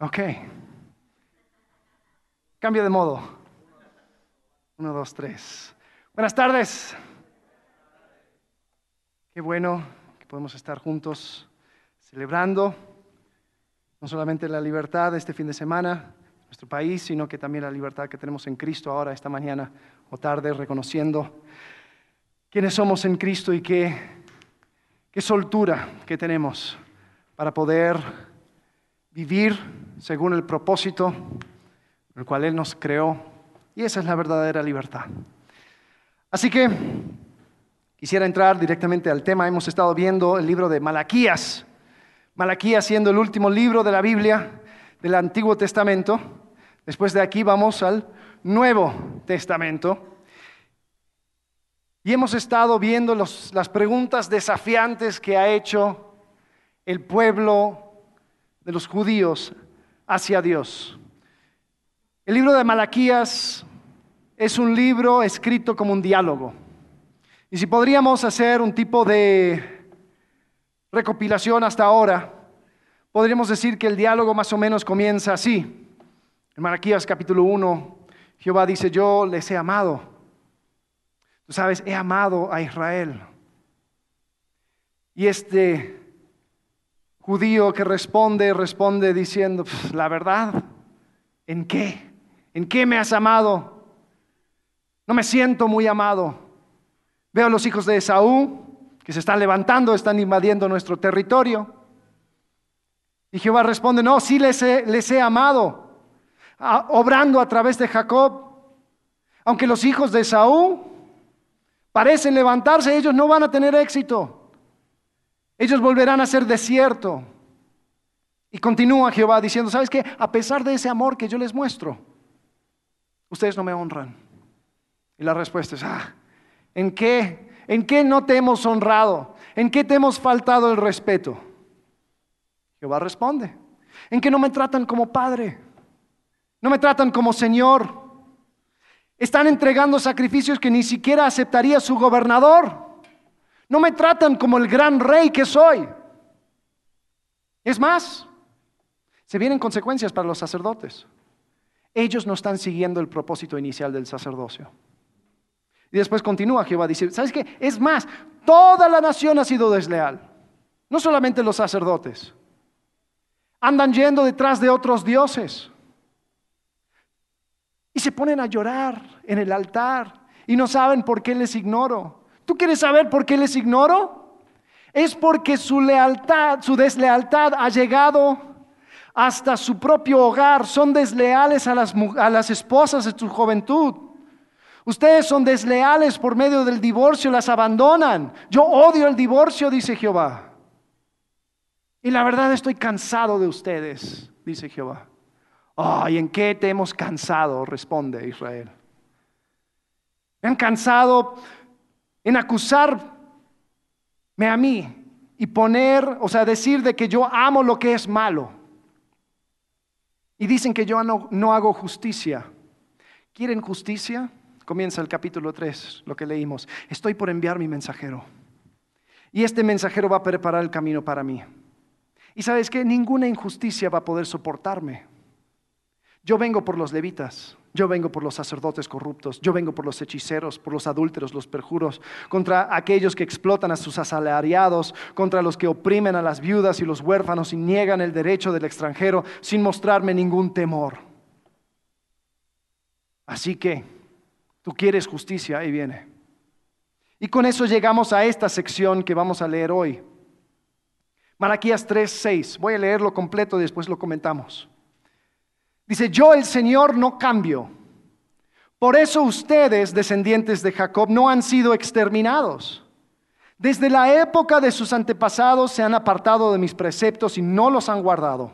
Ok. Cambio de modo. Uno, dos, tres. Buenas tardes. Qué bueno que podemos estar juntos celebrando no solamente la libertad de este fin de semana nuestro país, sino que también la libertad que tenemos en Cristo ahora, esta mañana o tarde, reconociendo quiénes somos en Cristo y qué, qué soltura que tenemos para poder vivir según el propósito el cual Él nos creó. Y esa es la verdadera libertad. Así que quisiera entrar directamente al tema. Hemos estado viendo el libro de Malaquías. Malaquías siendo el último libro de la Biblia del Antiguo Testamento. Después de aquí vamos al Nuevo Testamento. Y hemos estado viendo las preguntas desafiantes que ha hecho el pueblo de los judíos hacia Dios. El libro de Malaquías es un libro escrito como un diálogo. Y si podríamos hacer un tipo de recopilación hasta ahora, podríamos decir que el diálogo más o menos comienza así. En Malaquías capítulo 1, Jehová dice, yo les he amado Tú sabes, he amado a Israel. Y este judío que responde, responde diciendo, la verdad, ¿en qué? ¿En qué me has amado? No me siento muy amado. Veo a los hijos de Esaú que se están levantando, están invadiendo nuestro territorio. Y Jehová responde, no, sí les he, les he amado, obrando a través de Jacob. Aunque los hijos de Esaú parecen levantarse, ellos no van a tener éxito. Ellos volverán a ser desierto. Y continúa Jehová diciendo, ¿sabes qué? A pesar de ese amor que yo les muestro, ustedes no me honran. Y la respuesta es, ah, ¿en qué? ¿En qué no te hemos honrado? ¿En qué te hemos faltado el respeto? Jehová responde, en que no me tratan como padre, no me tratan como Señor, están entregando sacrificios que ni siquiera aceptaría su gobernador. No me tratan como el gran rey que soy. Es más, se vienen consecuencias para los sacerdotes. Ellos no están siguiendo el propósito inicial del sacerdocio. Y después continúa Jehová, dice, ¿sabes qué? Es más, toda la nación ha sido desleal. No solamente los sacerdotes. Andan yendo detrás de otros dioses. Y se ponen a llorar en el altar y no saben por qué les ignoro. ¿Tú quieres saber por qué les ignoro? Es porque su lealtad, su deslealtad ha llegado hasta su propio hogar. Son desleales a las, a las esposas de su juventud. Ustedes son desleales por medio del divorcio, las abandonan. Yo odio el divorcio, dice Jehová. Y la verdad estoy cansado de ustedes, dice Jehová. Ay, ¿en qué te hemos cansado? Responde Israel. Me han cansado en acusarme a mí y poner, o sea, decir de que yo amo lo que es malo. Y dicen que yo no, no hago justicia. ¿Quieren justicia? Comienza el capítulo 3, lo que leímos. Estoy por enviar mi mensajero. Y este mensajero va a preparar el camino para mí. Y sabes que ninguna injusticia va a poder soportarme. Yo vengo por los levitas, yo vengo por los sacerdotes corruptos, yo vengo por los hechiceros, por los adúlteros, los perjuros, contra aquellos que explotan a sus asalariados, contra los que oprimen a las viudas y los huérfanos y niegan el derecho del extranjero sin mostrarme ningún temor. Así que, tú quieres justicia, ahí viene. Y con eso llegamos a esta sección que vamos a leer hoy. Malaquías 3:6. Voy a leerlo completo y después lo comentamos. Dice, yo el Señor no cambio. Por eso ustedes, descendientes de Jacob, no han sido exterminados. Desde la época de sus antepasados se han apartado de mis preceptos y no los han guardado.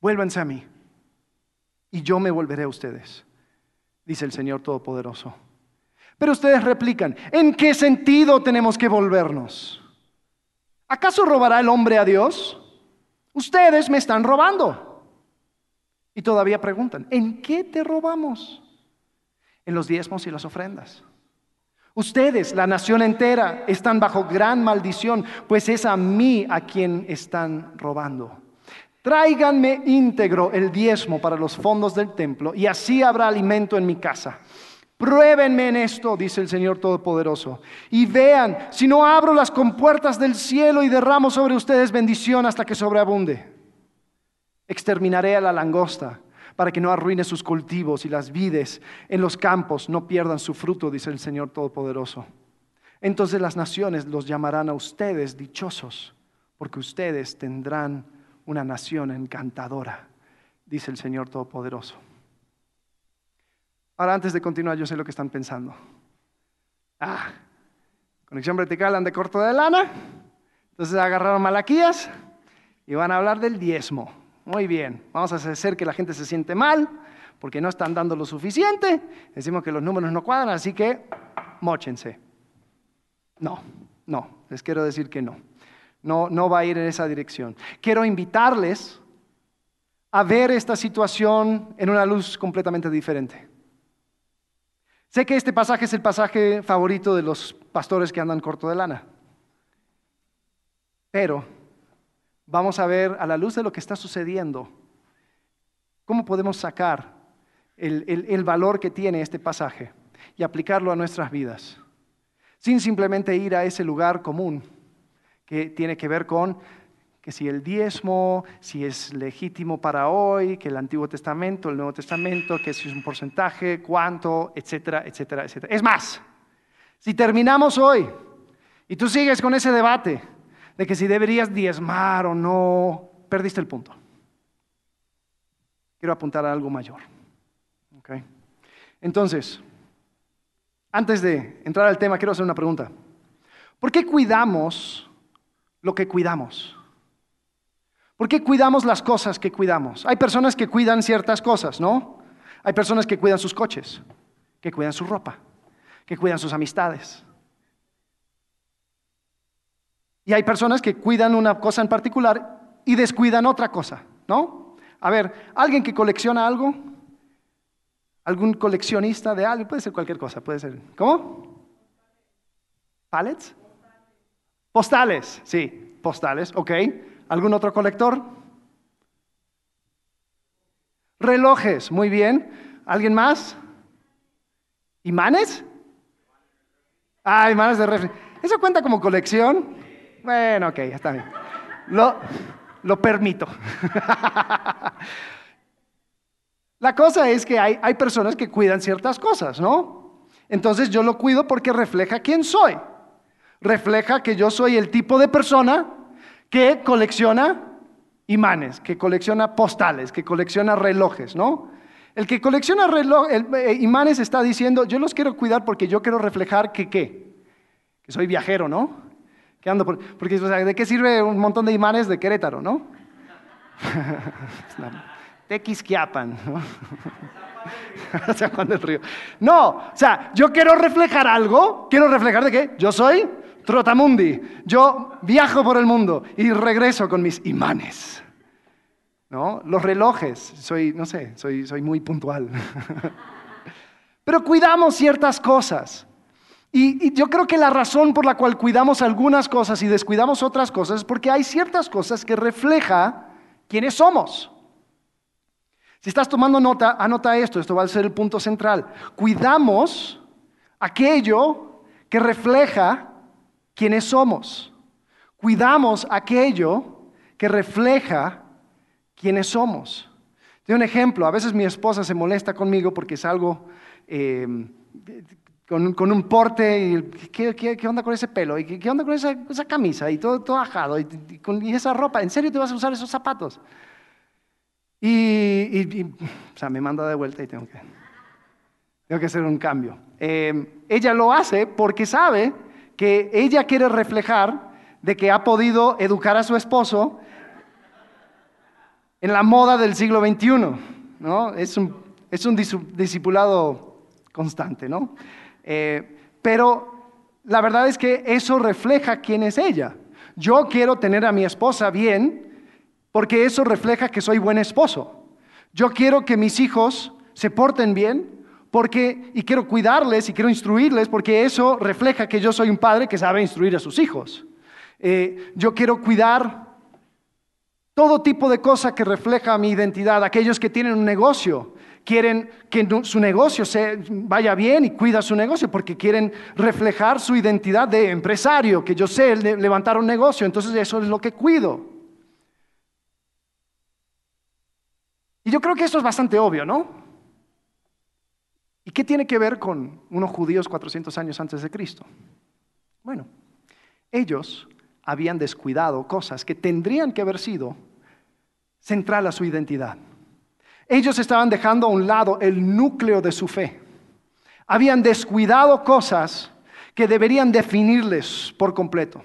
Vuélvanse a mí y yo me volveré a ustedes, dice el Señor Todopoderoso. Pero ustedes replican, ¿en qué sentido tenemos que volvernos? ¿Acaso robará el hombre a Dios? Ustedes me están robando. Y todavía preguntan, ¿en qué te robamos? En los diezmos y las ofrendas. Ustedes, la nación entera, están bajo gran maldición, pues es a mí a quien están robando. Tráiganme íntegro el diezmo para los fondos del templo y así habrá alimento en mi casa. Pruébenme en esto, dice el Señor Todopoderoso, y vean si no abro las compuertas del cielo y derramo sobre ustedes bendición hasta que sobreabunde. Exterminaré a la langosta para que no arruine sus cultivos y las vides en los campos no pierdan su fruto, dice el Señor Todopoderoso. Entonces las naciones los llamarán a ustedes dichosos, porque ustedes tendrán una nación encantadora, dice el Señor Todopoderoso. Ahora, antes de continuar, yo sé lo que están pensando. Ah, conexión vertical, ande corto de lana. Entonces agarraron malaquías y van a hablar del diezmo. Muy bien, vamos a hacer que la gente se siente mal porque no están dando lo suficiente. Decimos que los números no cuadran, así que mochense. No, no, les quiero decir que no. No, no va a ir en esa dirección. Quiero invitarles a ver esta situación en una luz completamente diferente. Sé que este pasaje es el pasaje favorito de los pastores que andan corto de lana, pero vamos a ver a la luz de lo que está sucediendo, cómo podemos sacar el, el valor que tiene este pasaje y aplicarlo a nuestras vidas, sin simplemente ir a ese lugar común que tiene que ver con que si el diezmo, si es legítimo para hoy, que el Antiguo Testamento, el Nuevo Testamento, que si es un porcentaje, cuánto, etcétera, etcétera, etcétera. Es más, si terminamos hoy y tú sigues con ese debate de que si deberías diezmar o no, perdiste el punto. Quiero apuntar a algo mayor. Entonces, antes de entrar al tema, quiero hacer una pregunta. ¿Por qué cuidamos lo que cuidamos? ¿Por qué cuidamos las cosas que cuidamos? Hay personas que cuidan ciertas cosas, ¿no? Hay personas que cuidan sus coches, que cuidan su ropa, que cuidan sus amistades. Y hay personas que cuidan una cosa en particular y descuidan otra cosa, ¿no? A ver, alguien que colecciona algo, algún coleccionista de algo, puede ser cualquier cosa, puede ser. ¿Cómo? ¿Pallets? Postales, sí, postales, ok. ¿Algún otro colector? Relojes, muy bien. ¿Alguien más? ¿Imanes? Ah, imanes de refri. ¿Eso cuenta como colección? Bueno, ok, está bien. Lo, lo permito. La cosa es que hay, hay personas que cuidan ciertas cosas, ¿no? Entonces yo lo cuido porque refleja quién soy. Refleja que yo soy el tipo de persona que colecciona imanes, que colecciona postales, que colecciona relojes, ¿no? El que colecciona eh, imanes está diciendo, yo los quiero cuidar porque yo quiero reflejar que qué, que soy viajero, ¿no? Que ando porque ¿de qué sirve un montón de imanes de Querétaro, no? Tequisquiapan, ¿no? No, o sea, yo quiero reflejar algo, quiero reflejar de qué, yo soy Trotamundi. Yo viajo por el mundo y regreso con mis imanes. ¿No? Los relojes, soy, no sé, soy, soy muy puntual. Pero cuidamos ciertas cosas. Y, yo creo que la razón por la cual cuidamos algunas cosas y descuidamos otras cosas es porque hay ciertas cosas que refleja quiénes somos. Si estás tomando nota, anota esto, esto va a ser el punto central. Cuidamos aquello que refleja quiénes somos. Cuidamos aquello que refleja quiénes somos. De un ejemplo, a veces mi esposa se molesta conmigo porque salgo eh, con, un porte y ¿qué, onda con ese pelo? ¿Y qué, onda con esa, camisa? Y todo, todo ajado. Y, esa ropa. ¿En serio te vas a usar esos zapatos? Y, o sea, me manda de vuelta y tengo que, tengo que hacer un cambio. Eh, ella lo hace porque sabe que ella quiere reflejar de que ha podido educar a su esposo en la moda del siglo XXI. ¿no? Es, un, es un discipulado constante. ¿no? Eh, pero la verdad es que eso refleja quién es ella. Yo quiero tener a mi esposa bien porque eso refleja que soy buen esposo. Yo quiero que mis hijos se porten bien porque, y quiero cuidarles y quiero instruirles porque eso refleja que yo soy un padre que sabe instruir a sus hijos. Eh, yo quiero cuidar Todo tipo de cosa que refleja mi identidad. Aquellos que tienen un negocio, quieren que su negocio se vaya bien y cuida su negocio porque quieren reflejar su identidad de empresario, que yo sé levantar un negocio, entonces eso es lo que cuido. Y yo creo que esto es bastante obvio, ¿no? ¿Y qué tiene que ver con unos judíos 400 años antes de Cristo? Bueno, ellos habían descuidado cosas que tendrían que haber sido central a su identidad. Ellos estaban dejando a un lado el núcleo de su fe. Habían descuidado cosas que deberían definirles por completo.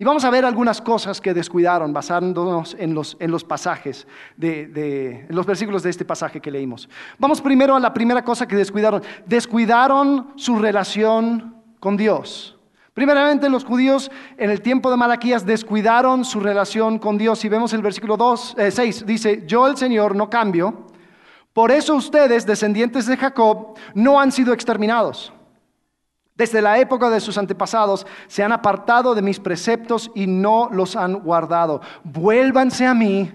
Y vamos a ver algunas cosas que descuidaron basándonos en los, en los pasajes, de, en los versículos de este pasaje que leímos. Vamos primero a la primera cosa que descuidaron. Descuidaron su relación con Dios. Primeramente, los judíos en el tiempo de Malaquías descuidaron su relación con Dios. Y vemos el versículo 2, 6, eh, dice, yo el Señor no cambio, por eso ustedes, descendientes de Jacob, no han sido exterminados. Desde la época de sus antepasados se han apartado de mis preceptos y no los han guardado. Vuélvanse a mí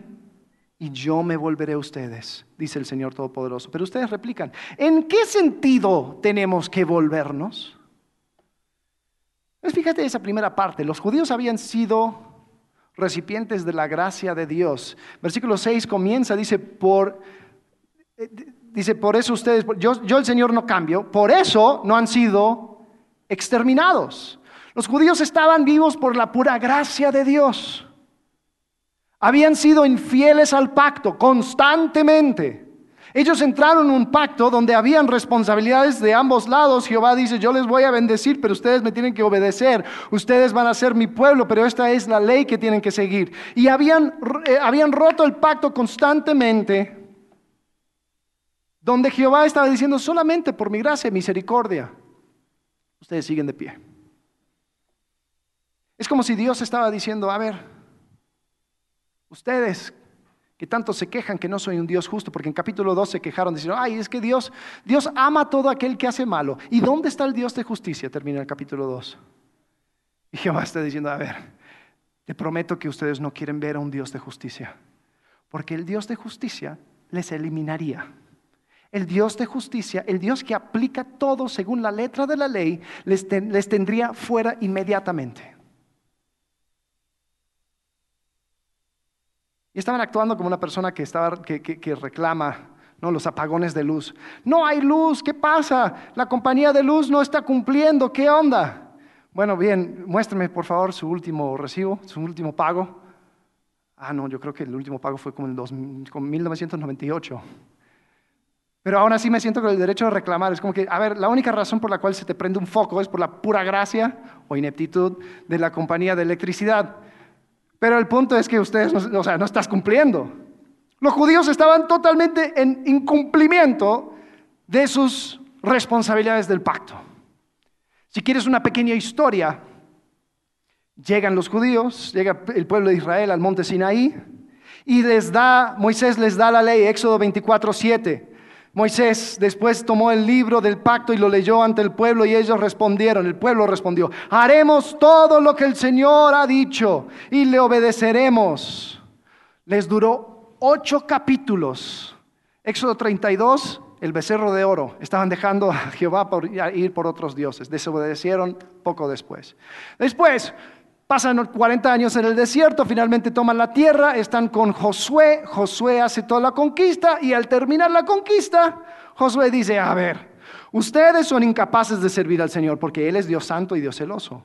y yo me volveré a ustedes, dice el Señor Todopoderoso. Pero ustedes replican, ¿en qué sentido tenemos que volvernos? Pues fíjate esa primera parte. Los judíos habían sido recipientes de la gracia de Dios. Versículo 6 comienza, dice, por, eh, dice, por eso ustedes, yo, yo el Señor no cambio, por eso no han sido exterminados. Los judíos estaban vivos por la pura gracia de Dios. Habían sido infieles al pacto constantemente. Ellos entraron en un pacto donde habían responsabilidades de ambos lados. Jehová dice, yo les voy a bendecir, pero ustedes me tienen que obedecer. Ustedes van a ser mi pueblo, pero esta es la ley que tienen que seguir. Y habían, eh, habían roto el pacto constantemente, donde Jehová estaba diciendo, solamente por mi gracia y misericordia, ustedes siguen de pie. Es como si Dios estaba diciendo, a ver, ustedes que tanto se quejan que no soy un Dios justo, porque en capítulo 2 se quejaron diciendo, ay, es que Dios, Dios ama a todo aquel que hace malo. ¿Y dónde está el Dios de justicia? Termina el capítulo 2. Y Jehová está diciendo, a ver, te prometo que ustedes no quieren ver a un Dios de justicia, porque el Dios de justicia les eliminaría. El Dios de justicia, el Dios que aplica todo según la letra de la ley, les, les tendría fuera inmediatamente. Y estaban actuando como una persona que, reclama ¿no? los apagones de luz. No hay luz, ¿qué pasa? La compañía de luz no está cumpliendo, ¿qué onda? Bueno, bien, muéstrame por favor su último recibo, su último pago. Ah, no, yo creo que el último pago fue como en 1998. Pero aún así me siento con el derecho de reclamar. Es como que, a ver, la única razón por la cual se te prende un foco es por la pura gracia o ineptitud de la compañía de electricidad. Pero el punto es que ustedes, no, o sea, no estás cumpliendo. Los judíos estaban totalmente en incumplimiento de sus responsabilidades del pacto. Si quieres una pequeña historia, llegan los judíos, llega el pueblo de Israel al monte Sinaí y les da, Moisés les da la ley, Éxodo 24, 7. Moisés después tomó el libro del pacto y lo leyó ante el pueblo y ellos respondieron, el pueblo respondió, haremos todo lo que el Señor ha dicho y le obedeceremos. Les duró ocho capítulos. Éxodo 32, el becerro de oro. Estaban dejando a Jehová por ir por otros dioses. Desobedecieron poco después. Después, Pasan 40 años en el desierto, finalmente toman la tierra, están con Josué, Josué hace toda la conquista y al terminar la conquista, Josué dice, a ver, ustedes son incapaces de servir al Señor porque Él es Dios santo y Dios celoso.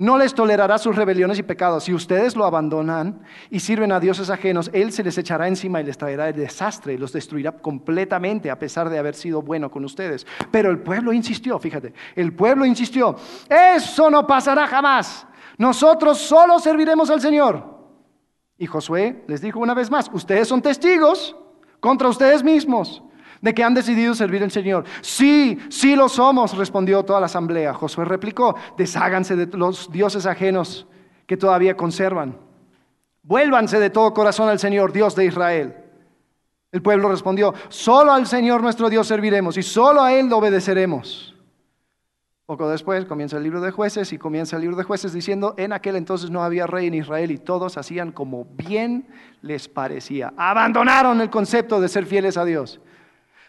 No les tolerará sus rebeliones y pecados. Si ustedes lo abandonan y sirven a dioses ajenos, Él se les echará encima y les traerá el desastre y los destruirá completamente a pesar de haber sido bueno con ustedes. Pero el pueblo insistió, fíjate, el pueblo insistió, eso no pasará jamás. Nosotros solo serviremos al Señor. Y Josué les dijo una vez más, ustedes son testigos contra ustedes mismos de que han decidido servir al Señor. Sí, sí lo somos, respondió toda la asamblea. Josué replicó, desháganse de los dioses ajenos que todavía conservan. Vuélvanse de todo corazón al Señor, Dios de Israel. El pueblo respondió, solo al Señor nuestro Dios serviremos y solo a Él lo obedeceremos. Poco después comienza el libro de jueces y comienza el libro de jueces diciendo, en aquel entonces no había rey en Israel y todos hacían como bien les parecía. Abandonaron el concepto de ser fieles a Dios.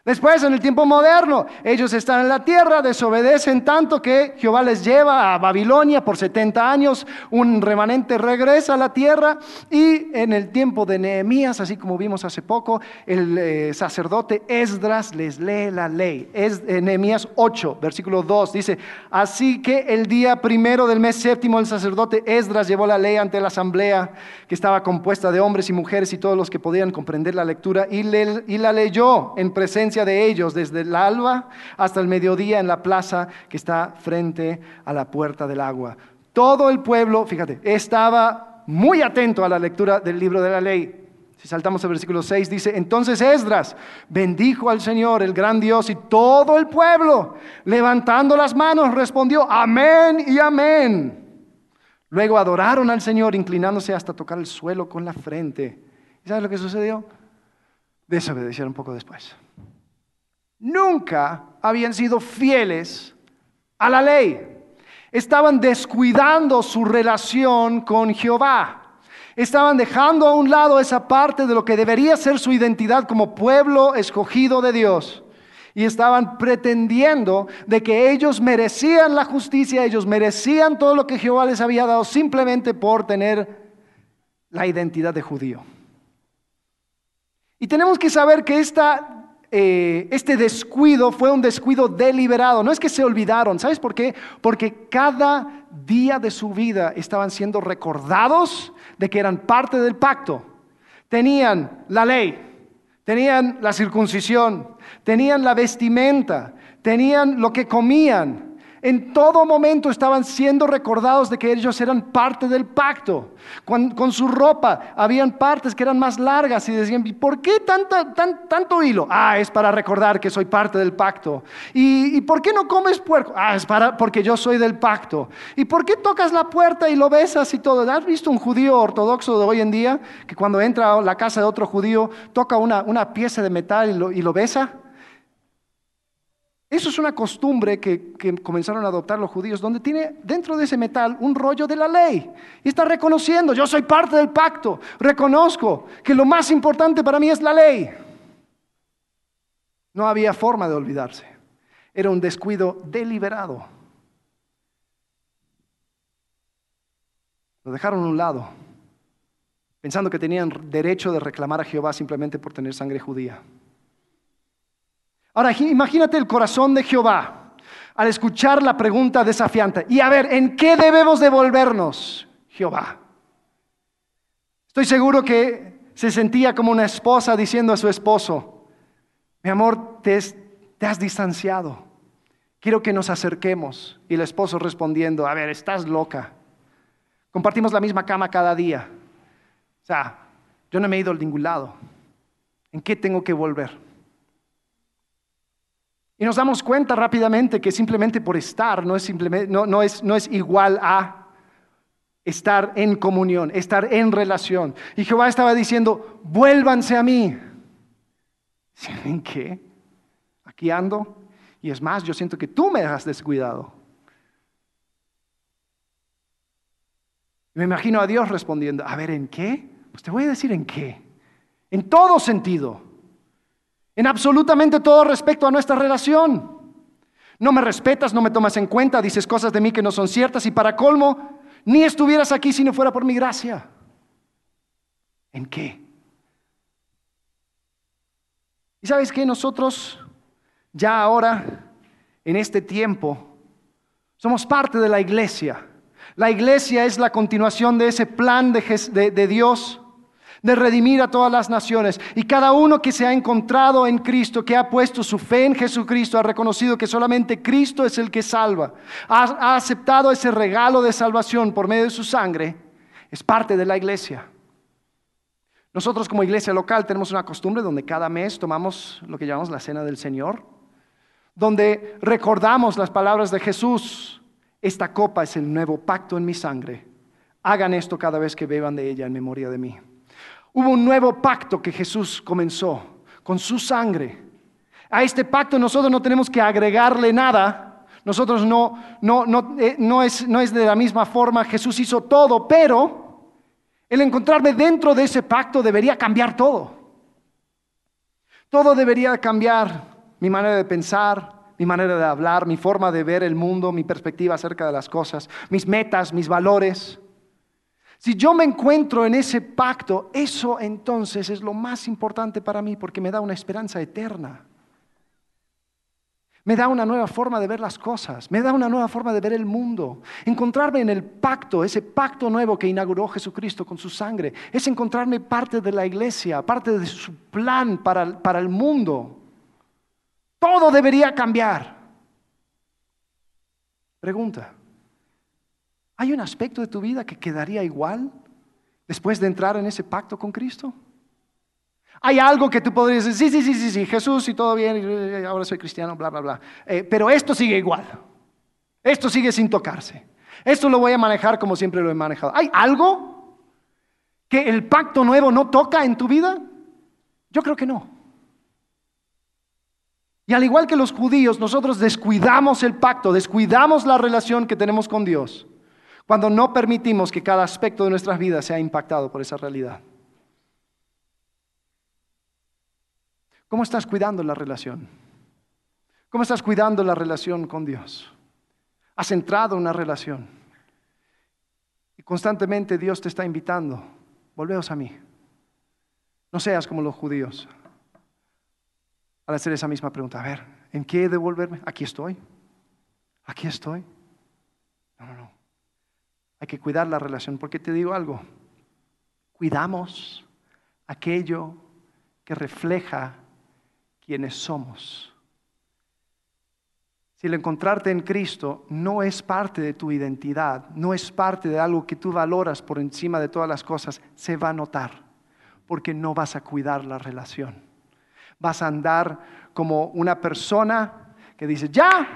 Después, en el tiempo moderno, ellos están en la tierra, desobedecen tanto que Jehová les lleva a Babilonia por 70 años, un remanente regresa a la tierra y en el tiempo de Nehemías, así como vimos hace poco, el eh, sacerdote Esdras les lee la ley. Es eh, Nehemías 8, versículo 2, dice, así que el día primero del mes séptimo el sacerdote Esdras llevó la ley ante la asamblea que estaba compuesta de hombres y mujeres y todos los que podían comprender la lectura y, y la leyó en presencia de ellos desde el alba hasta el mediodía en la plaza que está frente a la puerta del agua. Todo el pueblo, fíjate, estaba muy atento a la lectura del libro de la ley. Si saltamos al versículo 6, dice, entonces Esdras bendijo al Señor, el gran Dios, y todo el pueblo, levantando las manos, respondió, amén y amén. Luego adoraron al Señor, inclinándose hasta tocar el suelo con la frente. ¿Y sabes lo que sucedió? Desobedecieron poco después nunca habían sido fieles a la ley. Estaban descuidando su relación con Jehová. Estaban dejando a un lado esa parte de lo que debería ser su identidad como pueblo escogido de Dios. Y estaban pretendiendo de que ellos merecían la justicia, ellos merecían todo lo que Jehová les había dado simplemente por tener la identidad de judío. Y tenemos que saber que esta eh, este descuido fue un descuido deliberado. No es que se olvidaron. ¿Sabes por qué? Porque cada día de su vida estaban siendo recordados de que eran parte del pacto. Tenían la ley, tenían la circuncisión, tenían la vestimenta, tenían lo que comían, en todo momento estaban siendo recordados de que ellos eran parte del pacto. Con, su ropa habían partes que eran más largas y decían, ¿por qué tanto hilo? Ah, es para recordar que soy parte del pacto. ¿Y, por qué no comes puerco? Ah, es para, porque yo soy del pacto. ¿Y por qué tocas la puerta y lo besas y todo? ¿Has visto un judío ortodoxo de hoy en día que cuando entra a la casa de otro judío toca una, pieza de metal y lo besa? Eso es una costumbre que, comenzaron a adoptar los judíos, donde tiene dentro de ese metal un rollo de la ley. Y está reconociendo, yo soy parte del pacto, reconozco que lo más importante para mí es la ley. No había forma de olvidarse. Era un descuido deliberado. Lo dejaron a un lado, pensando que tenían derecho de reclamar a Jehová simplemente por tener sangre judía. Ahora, imagínate el corazón de Jehová al escuchar la pregunta desafiante. Y a ver, ¿en qué debemos devolvernos, Jehová? Estoy seguro que se sentía como una esposa diciendo a su esposo, mi amor, te, has distanciado, quiero que nos acerquemos. Y el esposo respondiendo, a ver, estás loca, compartimos la misma cama cada día. O sea, yo no me he ido a ningún lado. ¿En qué tengo que volver? Y nos damos cuenta rápidamente que simplemente por estar no es, simplemente, no, es, no es igual a estar en comunión, estar en relación. Y Jehová estaba diciendo, vuélvanse a mí. ¿En qué? Aquí ando. Y es más, yo siento que tú me has descuidado. me imagino a Dios respondiendo, a ver, ¿en qué? Pues te voy a decir en qué. En todo sentido en absolutamente todo respecto a nuestra relación. No me respetas, no me tomas en cuenta, dices cosas de mí que no son ciertas y para colmo, ni estuvieras aquí si no fuera por mi gracia. ¿En qué? Y sabes que nosotros ya ahora, en este tiempo, somos parte de la iglesia. La iglesia es la continuación de ese plan de, de Dios de redimir a todas las naciones. Y cada uno que se ha encontrado en Cristo, que ha puesto su fe en Jesucristo, ha reconocido que solamente Cristo es el que salva, ha, aceptado ese regalo de salvación por medio de su sangre, es parte de la iglesia. Nosotros como iglesia local tenemos una costumbre donde cada mes tomamos lo que llamamos la cena del Señor, donde recordamos las palabras de Jesús. Esta copa es el nuevo pacto en mi sangre. Hagan esto cada vez que beban de ella en memoria de mí. Hubo un nuevo pacto que Jesús comenzó con su sangre. A este pacto nosotros no tenemos que agregarle nada, nosotros no, no, no, eh, no, es, no es de la misma forma, Jesús hizo todo, pero el encontrarme dentro de ese pacto debería cambiar todo. Todo debería cambiar, mi manera de pensar, mi manera de hablar, mi forma de ver el mundo, mi perspectiva acerca de las cosas, mis metas, mis valores. Si yo me encuentro en ese pacto, eso entonces es lo más importante para mí porque me da una esperanza eterna. Me da una nueva forma de ver las cosas, me da una nueva forma de ver el mundo. Encontrarme en el pacto, ese pacto nuevo que inauguró Jesucristo con su sangre, es encontrarme parte de la iglesia, parte de su plan para, para el mundo. Todo debería cambiar. Pregunta, ¿hay un aspecto de tu vida que quedaría igual después de entrar en ese pacto con Cristo? Hay algo que tú podrías decir, sí, sí, sí, sí, Jesús y todo bien, ahora soy cristiano, bla, bla, bla. Eh, pero esto sigue igual. Esto sigue sin tocarse. Esto lo voy a manejar como siempre lo he manejado. ¿Hay algo que el pacto nuevo no toca en tu vida? Yo creo que no. Y al igual que los judíos, nosotros descuidamos el pacto, descuidamos la relación que tenemos con Dios cuando no permitimos que cada aspecto de nuestras vidas sea impactado por esa realidad. ¿Cómo estás cuidando la relación? ¿Cómo estás cuidando la relación con Dios? ¿Has entrado en una relación? Y constantemente Dios te está invitando, volveos a mí. No seas como los judíos. Al hacer esa misma pregunta, a ver, ¿en qué devolverme? Aquí estoy. Aquí estoy. No, no, no. Hay que cuidar la relación, porque te digo algo. Cuidamos aquello que refleja quienes somos. Si el encontrarte en Cristo no es parte de tu identidad, no es parte de algo que tú valoras por encima de todas las cosas, se va a notar, porque no vas a cuidar la relación. Vas a andar como una persona que dice, ya,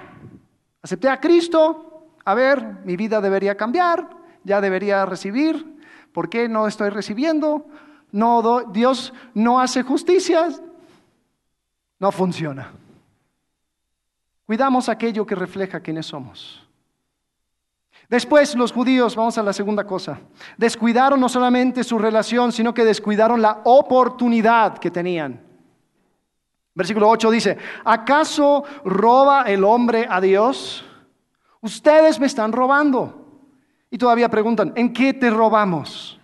acepté a Cristo, a ver, mi vida debería cambiar, ya debería recibir, ¿por qué no estoy recibiendo? No, Dios no hace justicia, no funciona. Cuidamos aquello que refleja quiénes somos. Después los judíos, vamos a la segunda cosa, descuidaron no solamente su relación, sino que descuidaron la oportunidad que tenían. Versículo 8 dice, ¿acaso roba el hombre a Dios? Ustedes me están robando. Y todavía preguntan, ¿en qué te robamos?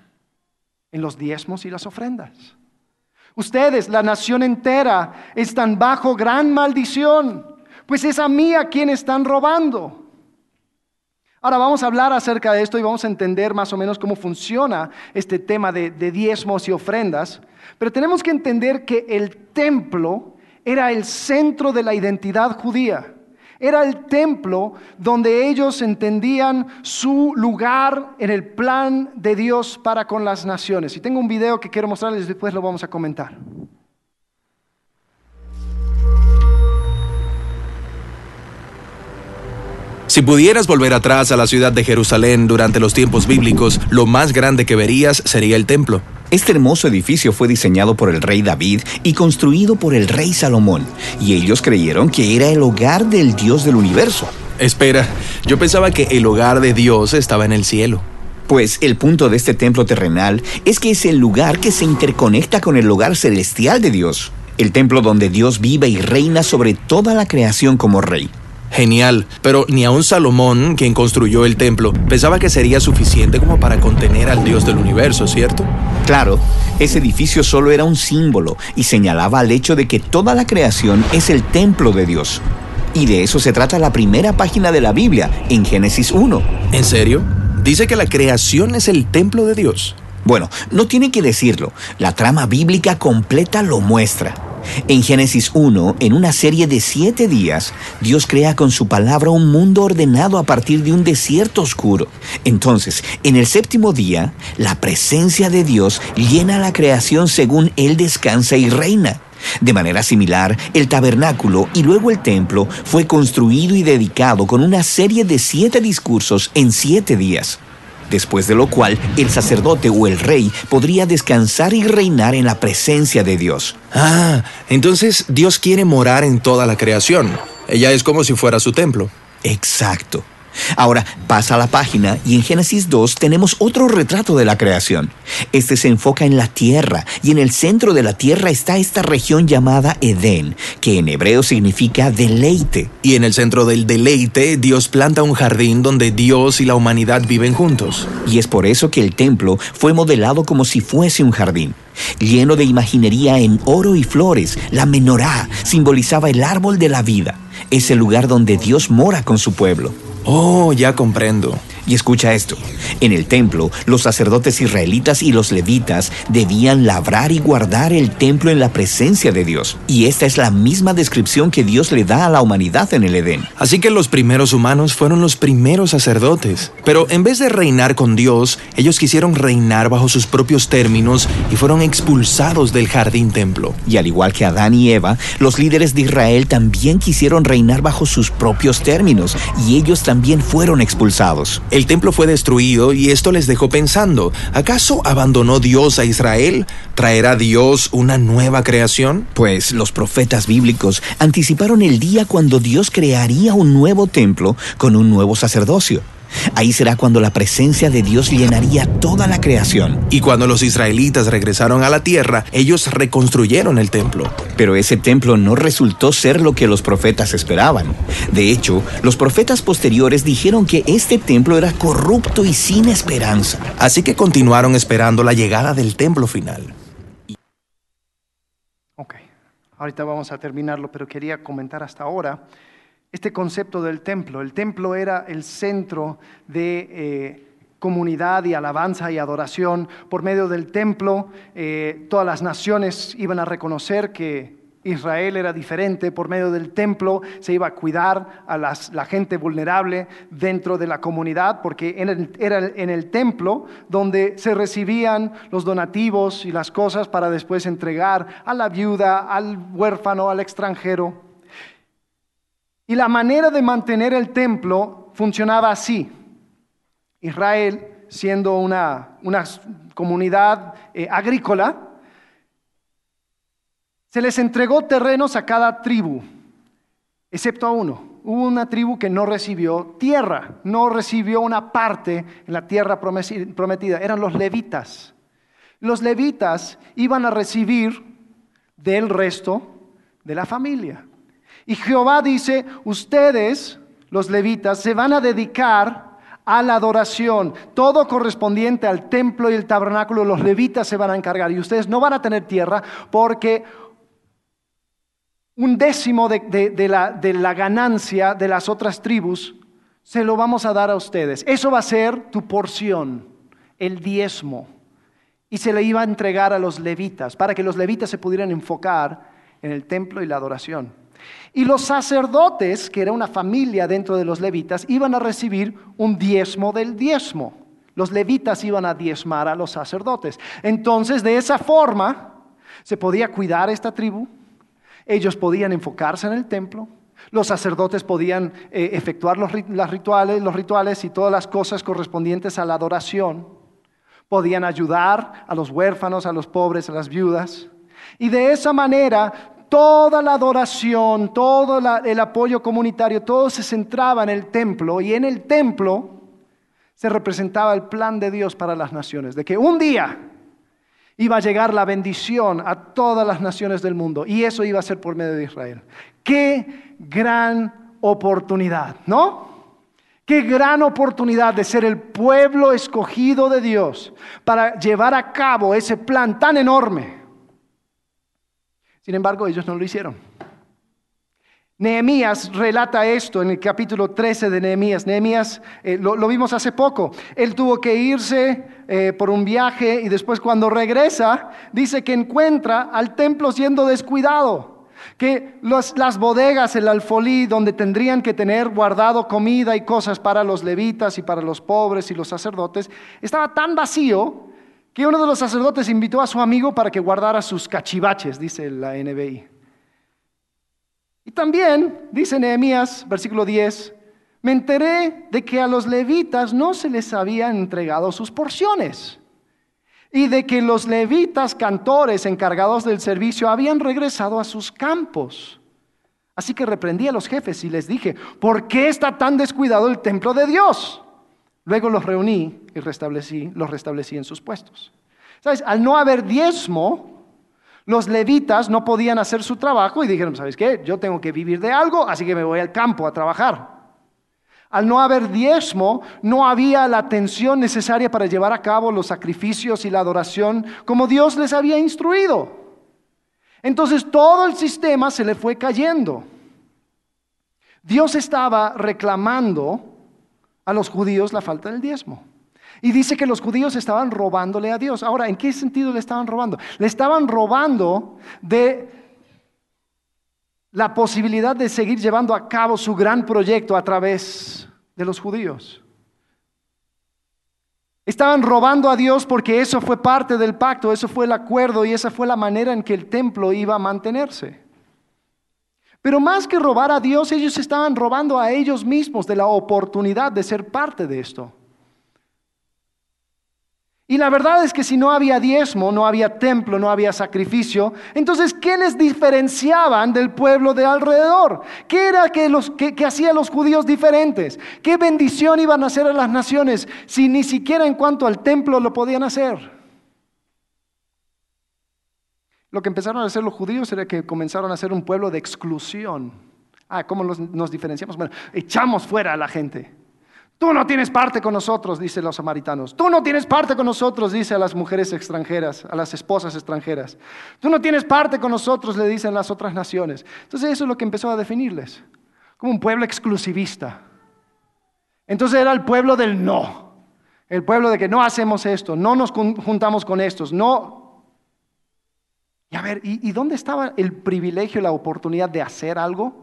En los diezmos y las ofrendas. Ustedes, la nación entera, están bajo gran maldición, pues es a mí a quien están robando. Ahora vamos a hablar acerca de esto y vamos a entender más o menos cómo funciona este tema de, de diezmos y ofrendas, pero tenemos que entender que el templo era el centro de la identidad judía. Era el templo donde ellos entendían su lugar en el plan de Dios para con las naciones. Y tengo un video que quiero mostrarles, después lo vamos a comentar. Si pudieras volver atrás a la ciudad de Jerusalén durante los tiempos bíblicos, lo más grande que verías sería el templo. Este hermoso edificio fue diseñado por el rey David y construido por el rey Salomón, y ellos creyeron que era el hogar del Dios del universo. Espera, yo pensaba que el hogar de Dios estaba en el cielo. Pues el punto de este templo terrenal es que es el lugar que se interconecta con el hogar celestial de Dios, el templo donde Dios vive y reina sobre toda la creación como rey. Genial, pero ni aun Salomón, quien construyó el templo, pensaba que sería suficiente como para contener al Dios del universo, ¿cierto? Claro, ese edificio solo era un símbolo y señalaba al hecho de que toda la creación es el templo de Dios. Y de eso se trata la primera página de la Biblia, en Génesis 1. ¿En serio? Dice que la creación es el templo de Dios. Bueno, no tiene que decirlo, la trama bíblica completa lo muestra. En Génesis 1, en una serie de siete días, Dios crea con su palabra un mundo ordenado a partir de un desierto oscuro. Entonces, en el séptimo día, la presencia de Dios llena la creación según Él descansa y reina. De manera similar, el tabernáculo y luego el templo fue construido y dedicado con una serie de siete discursos en siete días después de lo cual el sacerdote o el rey podría descansar y reinar en la presencia de Dios. Ah, entonces Dios quiere morar en toda la creación. Ella es como si fuera su templo. Exacto. Ahora pasa a la página y en Génesis 2 tenemos otro retrato de la creación. Este se enfoca en la tierra y en el centro de la tierra está esta región llamada Edén, que en hebreo significa deleite. Y en el centro del deleite Dios planta un jardín donde Dios y la humanidad viven juntos. Y es por eso que el templo fue modelado como si fuese un jardín. Lleno de imaginería en oro y flores, la menorá simbolizaba el árbol de la vida. Es el lugar donde Dios mora con su pueblo. Oh, ya comprendo. Y escucha esto, en el templo los sacerdotes israelitas y los levitas debían labrar y guardar el templo en la presencia de Dios. Y esta es la misma descripción que Dios le da a la humanidad en el Edén. Así que los primeros humanos fueron los primeros sacerdotes. Pero en vez de reinar con Dios, ellos quisieron reinar bajo sus propios términos y fueron expulsados del jardín templo. Y al igual que Adán y Eva, los líderes de Israel también quisieron reinar bajo sus propios términos y ellos también fueron expulsados. El templo fue destruido y esto les dejó pensando, ¿acaso abandonó Dios a Israel? ¿Traerá Dios una nueva creación? Pues los profetas bíblicos anticiparon el día cuando Dios crearía un nuevo templo con un nuevo sacerdocio. Ahí será cuando la presencia de Dios llenaría toda la creación. Y cuando los israelitas regresaron a la tierra, ellos reconstruyeron el templo. Pero ese templo no resultó ser lo que los profetas esperaban. De hecho, los profetas posteriores dijeron que este templo era corrupto y sin esperanza. Así que continuaron esperando la llegada del templo final. Ok, ahorita vamos a terminarlo, pero quería comentar hasta ahora este concepto del templo. El templo era el centro de eh, comunidad y alabanza y adoración. Por medio del templo, eh, todas las naciones iban a reconocer que Israel era diferente, por medio del templo se iba a cuidar a la gente vulnerable dentro de la comunidad, porque era en el templo donde se recibían los donativos y las cosas para después entregar a la viuda, al huérfano, al extranjero. Y la manera de mantener el templo funcionaba así. Israel, siendo una, comunidad eh, agrícola, se les entregó terrenos a cada tribu, excepto a uno. Hubo una tribu que no recibió tierra, no recibió una parte en la tierra prometida. Eran los levitas. Los levitas iban a recibir del resto de la familia. Y Jehová dice, ustedes, los levitas, se van a dedicar a la adoración. Todo correspondiente al templo y el tabernáculo, los levitas se van a encargar. Y ustedes no van a tener tierra porque un décimo de, la, de la ganancia de las otras tribus se lo vamos a dar a ustedes. Eso va a ser tu porción, el diezmo. Y se le iba a entregar a los levitas para que los levitas se pudieran enfocar en el templo y la adoración. Y los sacerdotes, que era una familia dentro de los levitas, iban a recibir un diezmo del diezmo. Los levitas iban a diezmar a los sacerdotes. Entonces, de esa forma, se podía cuidar esta tribu, ellos podían enfocarse en el templo, los sacerdotes podían eh, efectuar los, rituales, los rituales y todas las cosas correspondientes a la adoración, podían ayudar a los huérfanos, a los pobres, a las viudas. Y de esa manera toda la adoración, todo el apoyo comunitario, todo se centraba en el templo y en el templo se representaba el plan de Dios para las naciones, de que un día iba a llegar la bendición a todas las naciones del mundo y eso iba a ser por medio de Israel. Qué gran oportunidad, ¿no? Qué gran oportunidad de ser el pueblo escogido de Dios para llevar a cabo ese plan tan enorme sin embargo, ellos no lo hicieron. Nehemías relata esto en el capítulo 13 de Nehemías. Nehemías eh, lo, vimos hace poco. Él tuvo que irse eh, por un viaje y después cuando regresa dice que encuentra al templo siendo descuidado. Que las bodegas, el alfolí, donde tendrían que tener guardado comida y cosas para los levitas y para los pobres y los sacerdotes, estaba tan vacío que uno de los sacerdotes invitó a su amigo para que guardara sus cachivaches, dice la NBI. Y también, dice Nehemías, versículo 10, me enteré de que a los levitas no se les habían entregado sus porciones y de que los levitas cantores encargados del servicio habían regresado a sus campos. Así que reprendí a los jefes y les dije, ¿por qué está tan descuidado el templo de Dios? Luego los reuní y restablecí, los restablecí en sus puestos. ¿Sabes? Al no haber diezmo, los levitas no podían hacer su trabajo y dijeron, ¿sabes qué? Yo tengo que vivir de algo, así que me voy al campo a trabajar. Al no haber diezmo, no había la atención necesaria para llevar a cabo los sacrificios y la adoración como Dios les había instruido. Entonces todo el sistema se le fue cayendo. Dios estaba reclamando a los judíos la falta del diezmo. Y dice que los judíos estaban robándole a Dios. Ahora, ¿en qué sentido le estaban robando? Le estaban robando de la posibilidad de seguir llevando a cabo su gran proyecto a través de los judíos. Estaban robando a Dios porque eso fue parte del pacto, eso fue el acuerdo y esa fue la manera en que el templo iba a mantenerse. Pero más que robar a Dios, ellos estaban robando a ellos mismos de la oportunidad de ser parte de esto. Y la verdad es que si no había diezmo, no había templo, no había sacrificio, entonces ¿qué les diferenciaban del pueblo de alrededor? ¿Qué era que, los, que, los judíos diferentes? ¿Qué bendición iban a hacer a las naciones si ni siquiera en cuanto al templo lo podían hacer? Lo que empezaron a hacer los judíos era que comenzaron a ser un pueblo de exclusión. Ah, ¿cómo nos diferenciamos? Bueno, echamos fuera a la gente. Tú no tienes parte con nosotros, dicen los samaritanos. Tú no tienes parte con nosotros, dice a las mujeres extranjeras, a las esposas extranjeras. Tú no tienes parte con nosotros, le dicen las otras naciones. Entonces eso es lo que empezó a definirles, como un pueblo exclusivista. Entonces era el pueblo del no, el pueblo de que no hacemos esto, no nos juntamos con estos, no. Y a ver, ¿y, dónde estaba el privilegio, la oportunidad de hacer algo?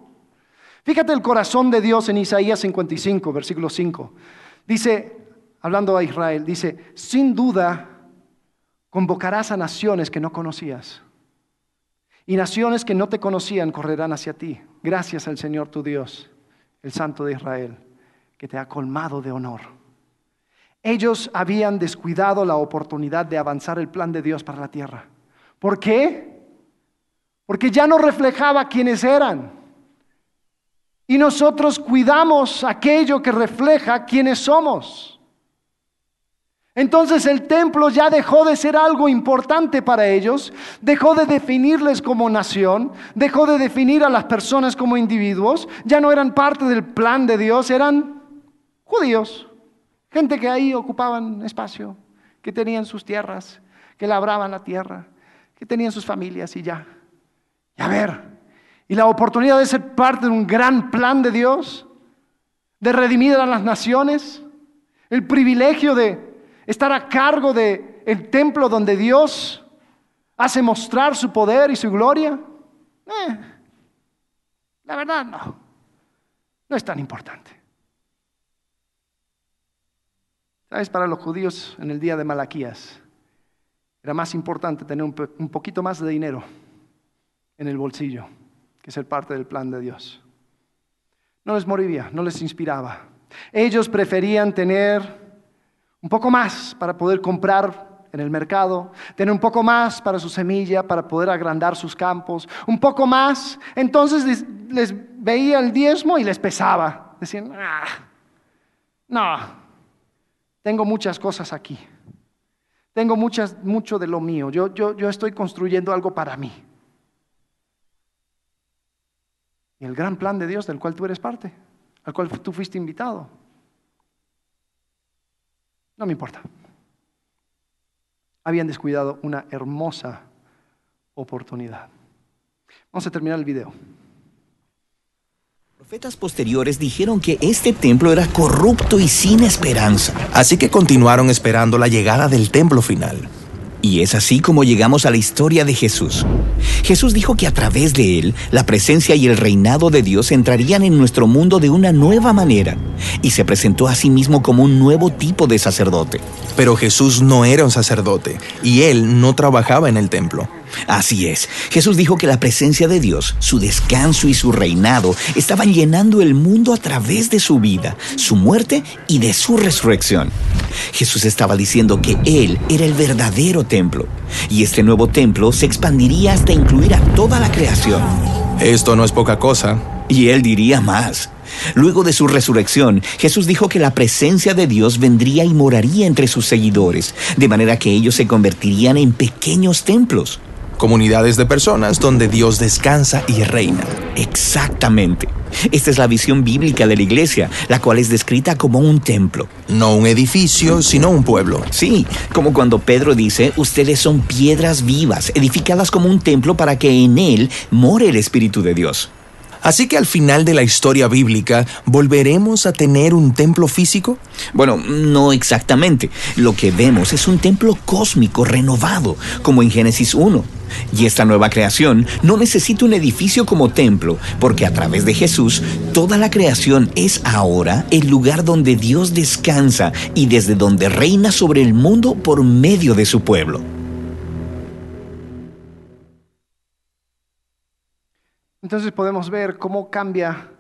Fíjate el corazón de Dios en Isaías 55, versículo 5. Dice, hablando a Israel, dice, sin duda convocarás a naciones que no conocías. Y naciones que no te conocían correrán hacia ti, gracias al Señor tu Dios, el Santo de Israel, que te ha colmado de honor. Ellos habían descuidado la oportunidad de avanzar el plan de Dios para la tierra. ¿Por qué? Porque ya no reflejaba quiénes eran. Y nosotros cuidamos aquello que refleja quiénes somos. Entonces el templo ya dejó de ser algo importante para ellos, dejó de definirles como nación, dejó de definir a las personas como individuos, ya no eran parte del plan de Dios, eran judíos, gente que ahí ocupaban espacio, que tenían sus tierras, que labraban la tierra, que tenían sus familias y ya. Y a ver, y la oportunidad de ser parte de un gran plan de Dios, de redimir a las naciones, el privilegio de estar a cargo del el templo donde Dios hace mostrar su poder y su gloria. Eh, la verdad no, no es tan importante. ¿Sabes? Para los judíos en el día de Malaquías era más importante tener un poquito más de dinero en el bolsillo que ser parte del plan de Dios. No les moría, no les inspiraba. Ellos preferían tener un poco más para poder comprar en el mercado, tener un poco más para su semilla, para poder agrandar sus campos, un poco más. Entonces les, veía el diezmo y les pesaba. Decían, ah, no, tengo muchas cosas aquí. Tengo muchas, mucho de lo mío. Yo, yo, yo estoy construyendo algo para mí. Y el gran plan de Dios del cual tú eres parte, al cual tú fuiste invitado. No me importa. Habían descuidado una hermosa oportunidad. Vamos a terminar el video. Profetas posteriores dijeron que este templo era corrupto y sin esperanza. Así que continuaron esperando la llegada del templo final. Y es así como llegamos a la historia de Jesús. Jesús dijo que a través de él, la presencia y el reinado de Dios entrarían en nuestro mundo de una nueva manera, y se presentó a sí mismo como un nuevo tipo de sacerdote. Pero Jesús no era un sacerdote, y él no trabajaba en el templo. Así es, Jesús dijo que la presencia de Dios, su descanso y su reinado estaban llenando el mundo a través de su vida, su muerte y de su resurrección. Jesús estaba diciendo que Él era el verdadero templo, y este nuevo templo se expandiría hasta incluir a toda la creación. Esto no es poca cosa. Y él diría más. Luego de su resurrección, Jesús dijo que la presencia de Dios vendría y moraría entre sus seguidores, de manera que ellos se convertirían en pequeños templos. Comunidades de personas donde Dios descansa y reina. Exactamente. Esta es la visión bíblica de la iglesia, la cual es descrita como un templo. No un edificio, sino un pueblo. Sí, como cuando Pedro dice, ustedes son piedras vivas, edificadas como un templo para que en él more el Espíritu de Dios. Así que al final de la historia bíblica, ¿volveremos a tener un templo físico? Bueno, no exactamente. Lo que vemos es un templo cósmico renovado, como en Génesis 1. Y esta nueva creación no necesita un edificio como templo, porque a través de Jesús, toda la creación es ahora el lugar donde Dios descansa y desde donde reina sobre el mundo por medio de su pueblo. Entonces podemos ver cómo cambia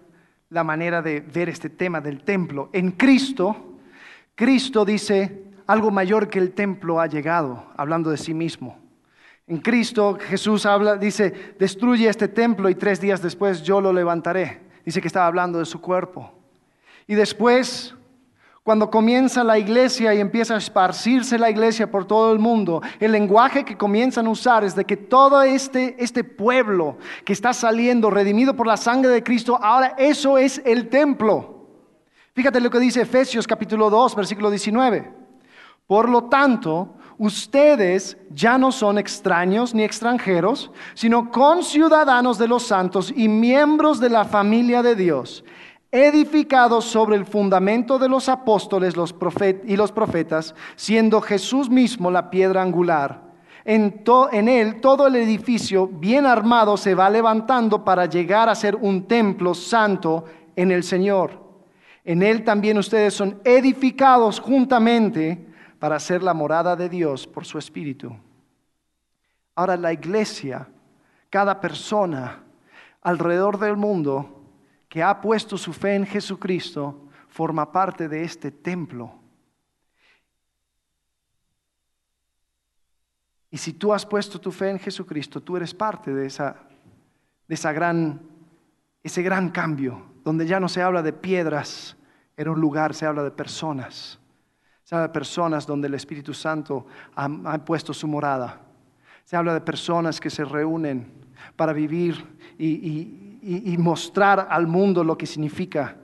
la manera de ver este tema del templo. En Cristo, Cristo dice, algo mayor que el templo ha llegado, hablando de sí mismo. En Cristo Jesús habla, dice, destruye este templo y tres días después yo lo levantaré. Dice que estaba hablando de su cuerpo. Y después cuando comienza la iglesia y empieza a esparcirse la iglesia por todo el mundo, el lenguaje que comienzan a usar es de que todo este, este pueblo que está saliendo redimido por la sangre de Cristo, ahora eso es el templo. Fíjate lo que dice Efesios capítulo 2, versículo 19. Por lo tanto, ustedes ya no son extraños ni extranjeros, sino conciudadanos de los santos y miembros de la familia de Dios edificados sobre el fundamento de los apóstoles y los profetas, siendo Jesús mismo la piedra angular. En, en, él todo el edificio bien armado se va levantando para llegar a ser un templo santo en el Señor. En él también ustedes son edificados juntamente para ser la morada de Dios por su Espíritu. Ahora la iglesia, cada persona alrededor del mundo, que ha puesto su fe en Jesucristo forma parte de este templo. Y si tú has puesto tu fe en Jesucristo, tú eres parte de, esa, de esa gran, ese gran cambio, donde ya no se habla de piedras en un lugar, se habla de personas. Se habla de personas donde el Espíritu Santo ha, ha puesto su morada. Se habla de personas que se reúnen para vivir y, mostrar al mundo lo que significa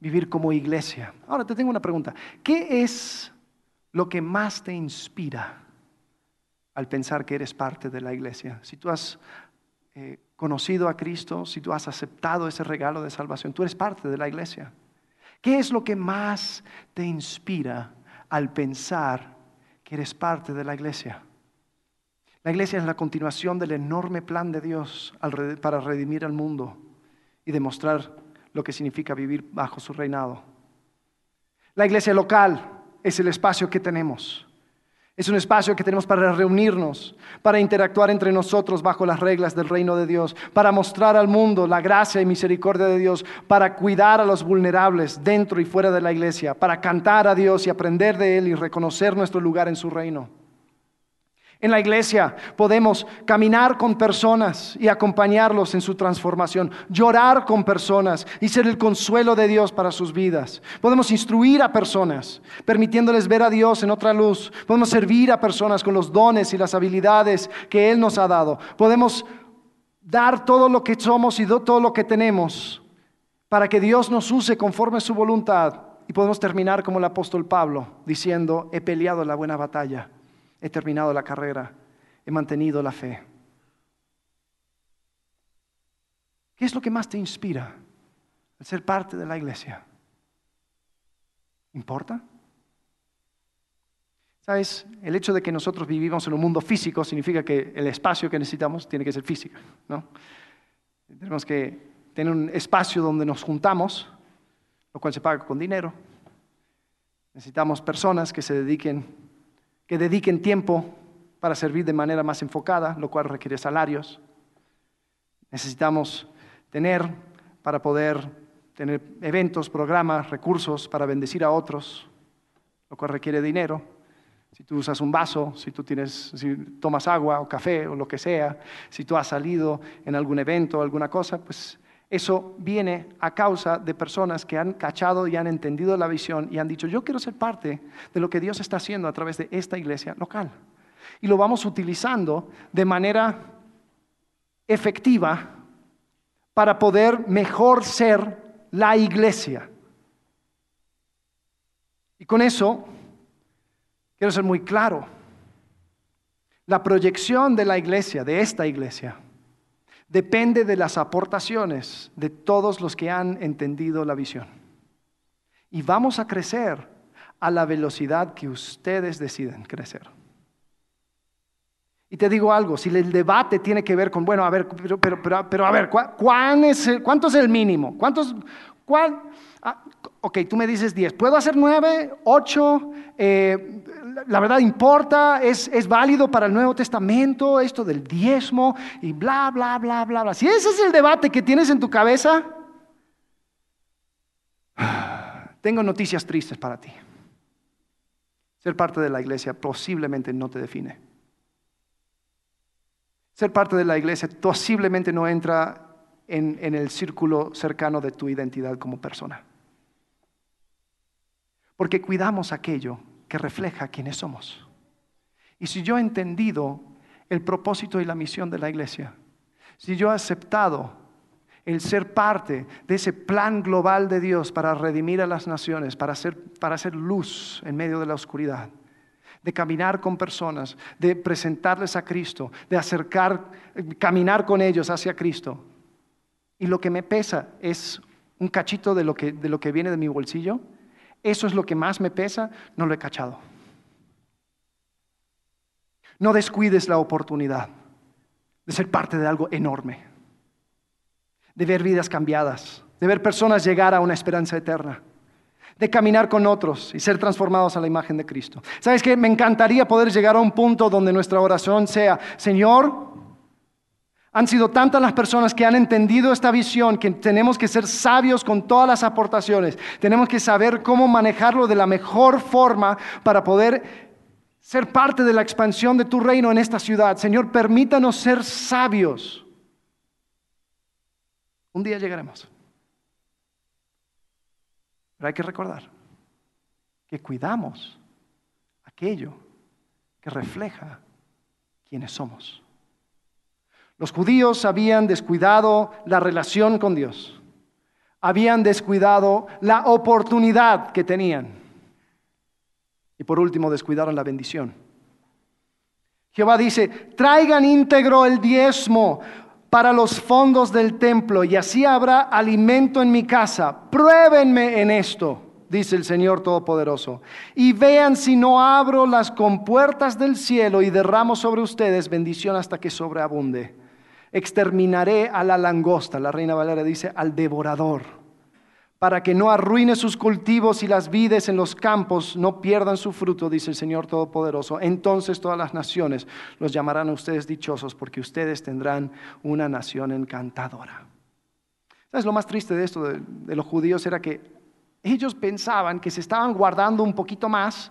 vivir como iglesia. Ahora te tengo una pregunta. ¿Qué es lo que más te inspira al pensar que eres parte de la iglesia? Si tú has eh, conocido a Cristo, si tú has aceptado ese regalo de salvación, tú eres parte de la iglesia. ¿Qué es lo que más te inspira al pensar que eres parte de la iglesia? La iglesia es la continuación del enorme plan de Dios para redimir al mundo y demostrar lo que significa vivir bajo su reinado. La iglesia local es el espacio que tenemos. Es un espacio que tenemos para reunirnos, para interactuar entre nosotros bajo las reglas del reino de Dios, para mostrar al mundo la gracia y misericordia de Dios, para cuidar a los vulnerables dentro y fuera de la iglesia, para cantar a Dios y aprender de Él y reconocer nuestro lugar en su reino. En la iglesia podemos caminar con personas y acompañarlos en su transformación, llorar con personas y ser el consuelo de Dios para sus vidas. Podemos instruir a personas, permitiéndoles ver a Dios en otra luz. Podemos servir a personas con los dones y las habilidades que Él nos ha dado. Podemos dar todo lo que somos y todo lo que tenemos para que Dios nos use conforme a su voluntad. Y podemos terminar como el apóstol Pablo, diciendo, he peleado la buena batalla he terminado la carrera, he mantenido la fe. ¿Qué es lo que más te inspira al ser parte de la iglesia? ¿Importa? ¿Sabes? El hecho de que nosotros vivimos en un mundo físico significa que el espacio que necesitamos tiene que ser físico. ¿no? Tenemos que tener un espacio donde nos juntamos, lo cual se paga con dinero. Necesitamos personas que se dediquen que dediquen tiempo para servir de manera más enfocada, lo cual requiere salarios. Necesitamos tener para poder tener eventos, programas, recursos para bendecir a otros, lo cual requiere dinero. Si tú usas un vaso, si tú tienes, si tomas agua o café o lo que sea, si tú has salido en algún evento o alguna cosa, pues Eso viene a causa de personas que han cachado y han entendido la visión y han dicho, yo quiero ser parte de lo que Dios está haciendo a través de esta iglesia local. Y lo vamos utilizando de manera efectiva para poder mejor ser la iglesia. Y con eso, quiero ser muy claro, la proyección de la iglesia, de esta iglesia, depende de las aportaciones de todos los que han entendido la visión. Y vamos a crecer a la velocidad que ustedes deciden crecer. Y te digo algo, si el debate tiene que ver con, bueno, a ver, pero, a ver, ¿cuánto es el mínimo? ¿Cuántos? Cuál? Ah, ok, tú me dices 10. ¿Puedo hacer 9, 8? Eh, la verdad importa, es, es válido para el Nuevo Testamento, esto del diezmo y bla, bla, bla, bla, bla. Si ese es el debate que tienes en tu cabeza, tengo noticias tristes para ti. Ser parte de la iglesia posiblemente no te define. Ser parte de la iglesia posiblemente no entra en, en el círculo cercano de tu identidad como persona. Porque cuidamos aquello que refleja quiénes somos. Y si yo he entendido el propósito y la misión de la iglesia, si yo he aceptado el ser parte de ese plan global de Dios para redimir a las naciones, para hacer, para hacer luz en medio de la oscuridad, de caminar con personas, de presentarles a Cristo, de acercar, caminar con ellos hacia Cristo. Y lo que me pesa es un cachito de lo que, de lo que viene de mi bolsillo, eso es lo que más me pesa, no lo he cachado. No descuides la oportunidad de ser parte de algo enorme, de ver vidas cambiadas, de ver personas llegar a una esperanza eterna, de caminar con otros y ser transformados a la imagen de Cristo. ¿Sabes qué? Me encantaría poder llegar a un punto donde nuestra oración sea, Señor, han sido tantas las personas que han entendido esta visión que tenemos que ser sabios con todas las aportaciones. Tenemos que saber cómo manejarlo de la mejor forma para poder ser parte de la expansión de tu reino en esta ciudad. Señor, permítanos ser sabios. Un día llegaremos. Pero hay que recordar que cuidamos aquello que refleja quiénes somos. Los judíos habían descuidado la relación con Dios, habían descuidado la oportunidad que tenían y por último descuidaron la bendición. Jehová dice, traigan íntegro el diezmo para los fondos del templo y así habrá alimento en mi casa. Pruébenme en esto, dice el Señor Todopoderoso, y vean si no abro las compuertas del cielo y derramo sobre ustedes bendición hasta que sobreabunde exterminaré a la langosta, la reina Valera dice, al devorador, para que no arruine sus cultivos y las vides en los campos no pierdan su fruto, dice el Señor Todopoderoso. Entonces todas las naciones los llamarán a ustedes dichosos, porque ustedes tendrán una nación encantadora. ¿Sabes lo más triste de esto de, de los judíos? Era que ellos pensaban que se estaban guardando un poquito más,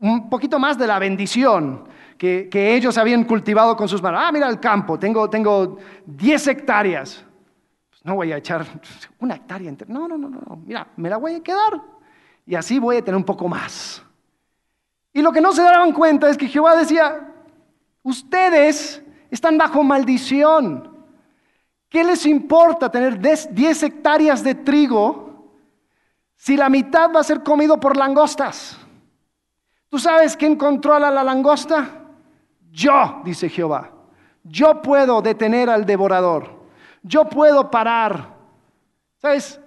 un poquito más de la bendición que, ellos habían cultivado con sus manos. Ah, mira el campo, tengo, tengo 10 hectáreas. Pues no voy a echar una hectárea entera. No, no, no, no, mira, me la voy a quedar. Y así voy a tener un poco más. Y lo que no se daban cuenta es que Jehová decía, ustedes están bajo maldición. ¿Qué les importa tener 10 hectáreas de trigo si la mitad va a ser comido por langostas? ¿Tú sabes quién controla la langosta? Yo, dice Jehová, yo puedo detener al devorador, yo puedo parar. ¿Sabes?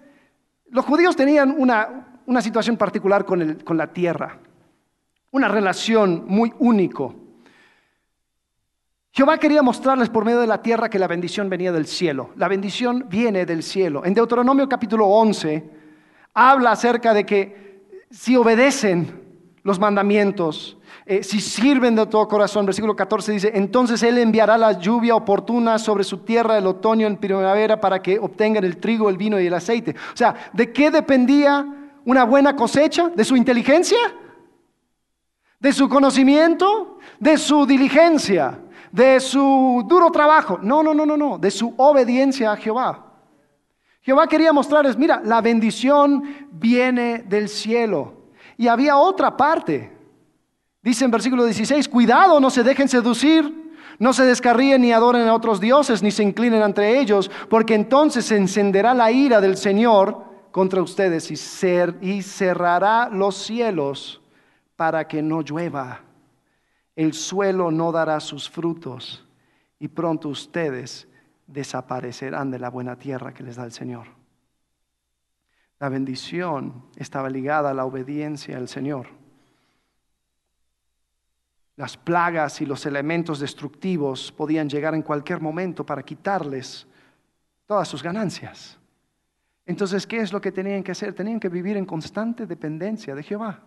Los judíos tenían una, situación particular con, con la tierra, una relación muy único. Jehová quería mostrarles por medio de la tierra que la bendición venía del cielo. La bendición viene del cielo. En Deuteronomio capítulo 11 habla acerca de que si obedecen los mandamientos, eh, si sirven de todo corazón, versículo 14 dice, entonces Él enviará la lluvia oportuna sobre su tierra el otoño en primavera para que obtengan el trigo, el vino y el aceite. O sea, ¿de qué dependía una buena cosecha? ¿De su inteligencia? ¿De su conocimiento? ¿De su diligencia? ¿De su duro trabajo? No, no, no, no, no, de su obediencia a Jehová. Jehová quería mostrarles, mira, la bendición viene del cielo. Y había otra parte. Dice en versículo 16, cuidado, no se dejen seducir, no se descarríen ni adoren a otros dioses, ni se inclinen entre ellos, porque entonces se encenderá la ira del Señor contra ustedes y, y cerrará los cielos para que no llueva. El suelo no dará sus frutos y pronto ustedes desaparecerán de la buena tierra que les da el Señor. La bendición estaba ligada a la obediencia al Señor. Las plagas y los elementos destructivos podían llegar en cualquier momento para quitarles todas sus ganancias. Entonces, ¿qué es lo que tenían que hacer? Tenían que vivir en constante dependencia de Jehová.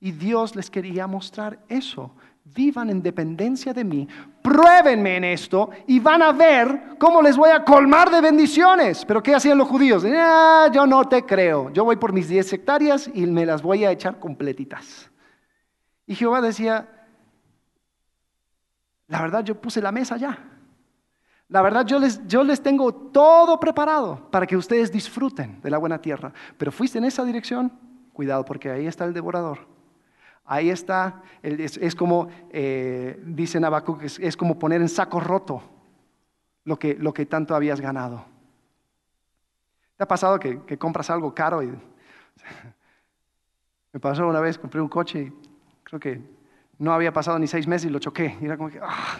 Y Dios les quería mostrar eso. Vivan en dependencia de mí, pruébenme en esto y van a ver cómo les voy a colmar de bendiciones. Pero ¿qué hacían los judíos? Ah, yo no te creo. Yo voy por mis 10 hectáreas y me las voy a echar completitas. Y Jehová decía, la verdad yo puse la mesa ya. La verdad yo les, yo les tengo todo preparado para que ustedes disfruten de la buena tierra. Pero fuiste en esa dirección, cuidado porque ahí está el devorador. Ahí está, es, como, eh, dice Nabacuc, es, como poner en saco roto lo que, lo que tanto habías ganado. ¿Te ha pasado que, compras algo caro? Y, me pasó una vez, compré un coche y creo que no había pasado ni seis meses y lo choqué. Y era como que, ah,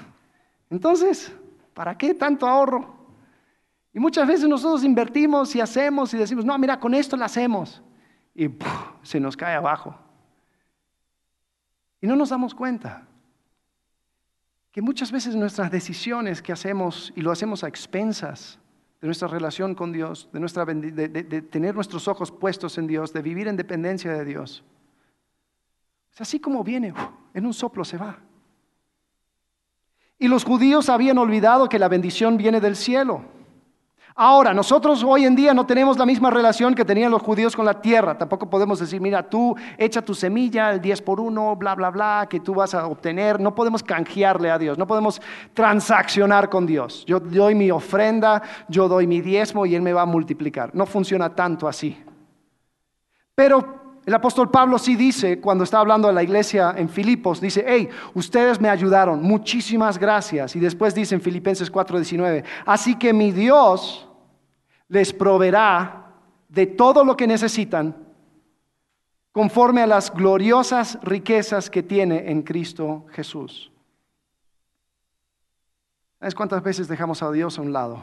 entonces, ¿para qué tanto ahorro? Y muchas veces nosotros invertimos y hacemos y decimos, no, mira, con esto lo hacemos. Y se nos cae abajo. Y no nos damos cuenta que muchas veces nuestras decisiones que hacemos y lo hacemos a expensas de nuestra relación con Dios, de, de, tener nuestros ojos puestos en Dios, de vivir en dependencia de Dios, así como viene, en un soplo se va. Y los judíos habían olvidado que la bendición viene del cielo. Ahora, nosotros hoy en día no tenemos la misma relación que tenían los judíos con la tierra. Tampoco podemos decir, mira, tú echa tu semilla, el 10 por 1, bla, bla, bla, que tú vas a obtener. No podemos canjearle a Dios, no podemos transaccionar con Dios. Yo doy mi ofrenda, yo doy mi diezmo y Él me va a multiplicar. No funciona tanto así. Pero el apóstol Pablo sí dice, cuando está hablando a la iglesia en Filipos, dice, hey, ustedes me ayudaron, muchísimas gracias. Y después dice en Filipenses 4:19, así que mi Dios les proveerá de todo lo que necesitan conforme a las gloriosas riquezas que tiene en Cristo Jesús. ¿Sabes cuántas veces dejamos a Dios a un lado?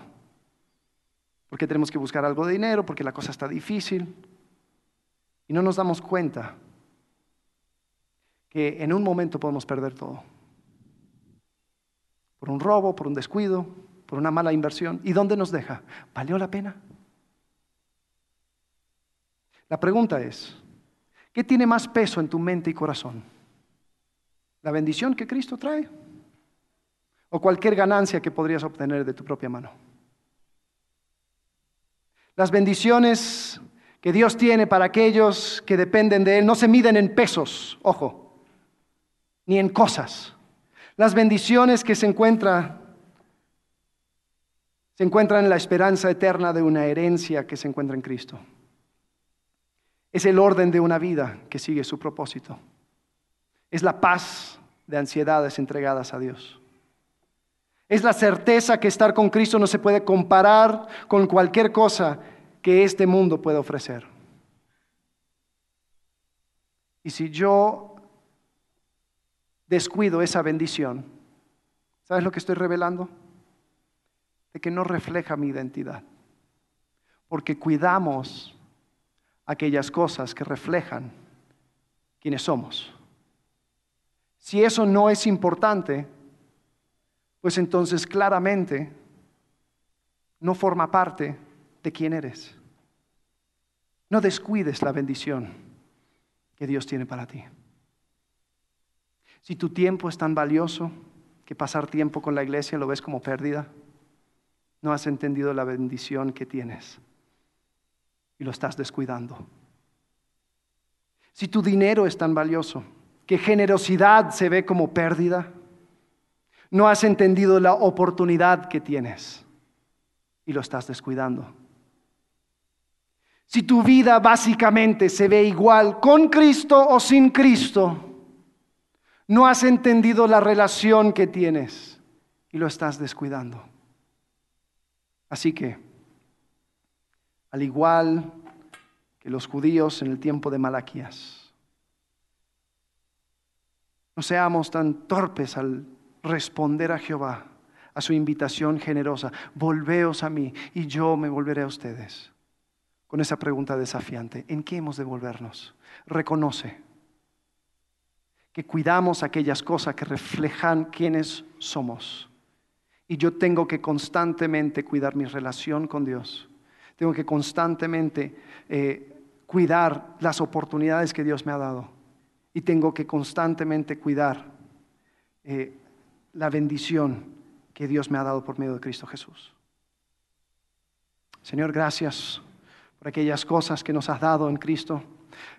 Porque tenemos que buscar algo de dinero, porque la cosa está difícil. Y no nos damos cuenta que en un momento podemos perder todo. Por un robo, por un descuido, por una mala inversión. ¿Y dónde nos deja? ¿Valió la pena? La pregunta es, ¿qué tiene más peso en tu mente y corazón? ¿La bendición que Cristo trae? ¿O cualquier ganancia que podrías obtener de tu propia mano? Las bendiciones que Dios tiene para aquellos que dependen de Él no se miden en pesos, ojo, ni en cosas. Las bendiciones que se encuentran se encuentra en la esperanza eterna de una herencia que se encuentra en Cristo. Es el orden de una vida que sigue su propósito. Es la paz de ansiedades entregadas a Dios. Es la certeza que estar con Cristo no se puede comparar con cualquier cosa que este mundo pueda ofrecer. Y si yo descuido esa bendición, ¿sabes lo que estoy revelando? de que no refleja mi identidad. Porque cuidamos aquellas cosas que reflejan quiénes somos. Si eso no es importante, pues entonces claramente no forma parte de quién eres. No descuides la bendición que Dios tiene para ti. Si tu tiempo es tan valioso que pasar tiempo con la iglesia lo ves como pérdida, no has entendido la bendición que tienes y lo estás descuidando. Si tu dinero es tan valioso que generosidad se ve como pérdida, no has entendido la oportunidad que tienes y lo estás descuidando. Si tu vida básicamente se ve igual con Cristo o sin Cristo, no has entendido la relación que tienes y lo estás descuidando. Así que, al igual que los judíos en el tiempo de Malaquías, no seamos tan torpes al responder a Jehová, a su invitación generosa, volveos a mí y yo me volveré a ustedes. Con esa pregunta desafiante, ¿en qué hemos de volvernos? Reconoce que cuidamos aquellas cosas que reflejan quiénes somos. Y yo tengo que constantemente cuidar mi relación con Dios. Tengo que constantemente eh, cuidar las oportunidades que Dios me ha dado. Y tengo que constantemente cuidar eh, la bendición que Dios me ha dado por medio de Cristo Jesús. Señor, gracias aquellas cosas que nos has dado en Cristo.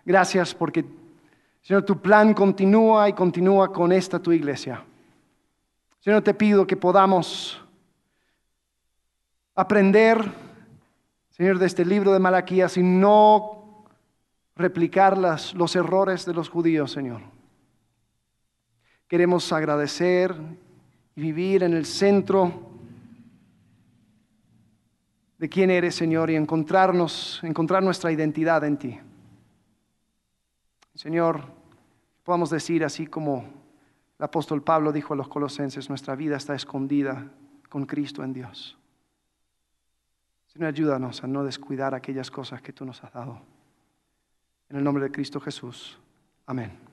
Gracias porque, Señor, tu plan continúa y continúa con esta tu iglesia. Señor, te pido que podamos aprender, Señor, de este libro de Malaquías y no replicar los errores de los judíos, Señor. Queremos agradecer y vivir en el centro de quién eres, Señor, y encontrarnos, encontrar nuestra identidad en ti. Señor, podamos decir así como el apóstol Pablo dijo a los colosenses, nuestra vida está escondida con Cristo en Dios. Señor, ayúdanos a no descuidar aquellas cosas que tú nos has dado. En el nombre de Cristo Jesús. Amén.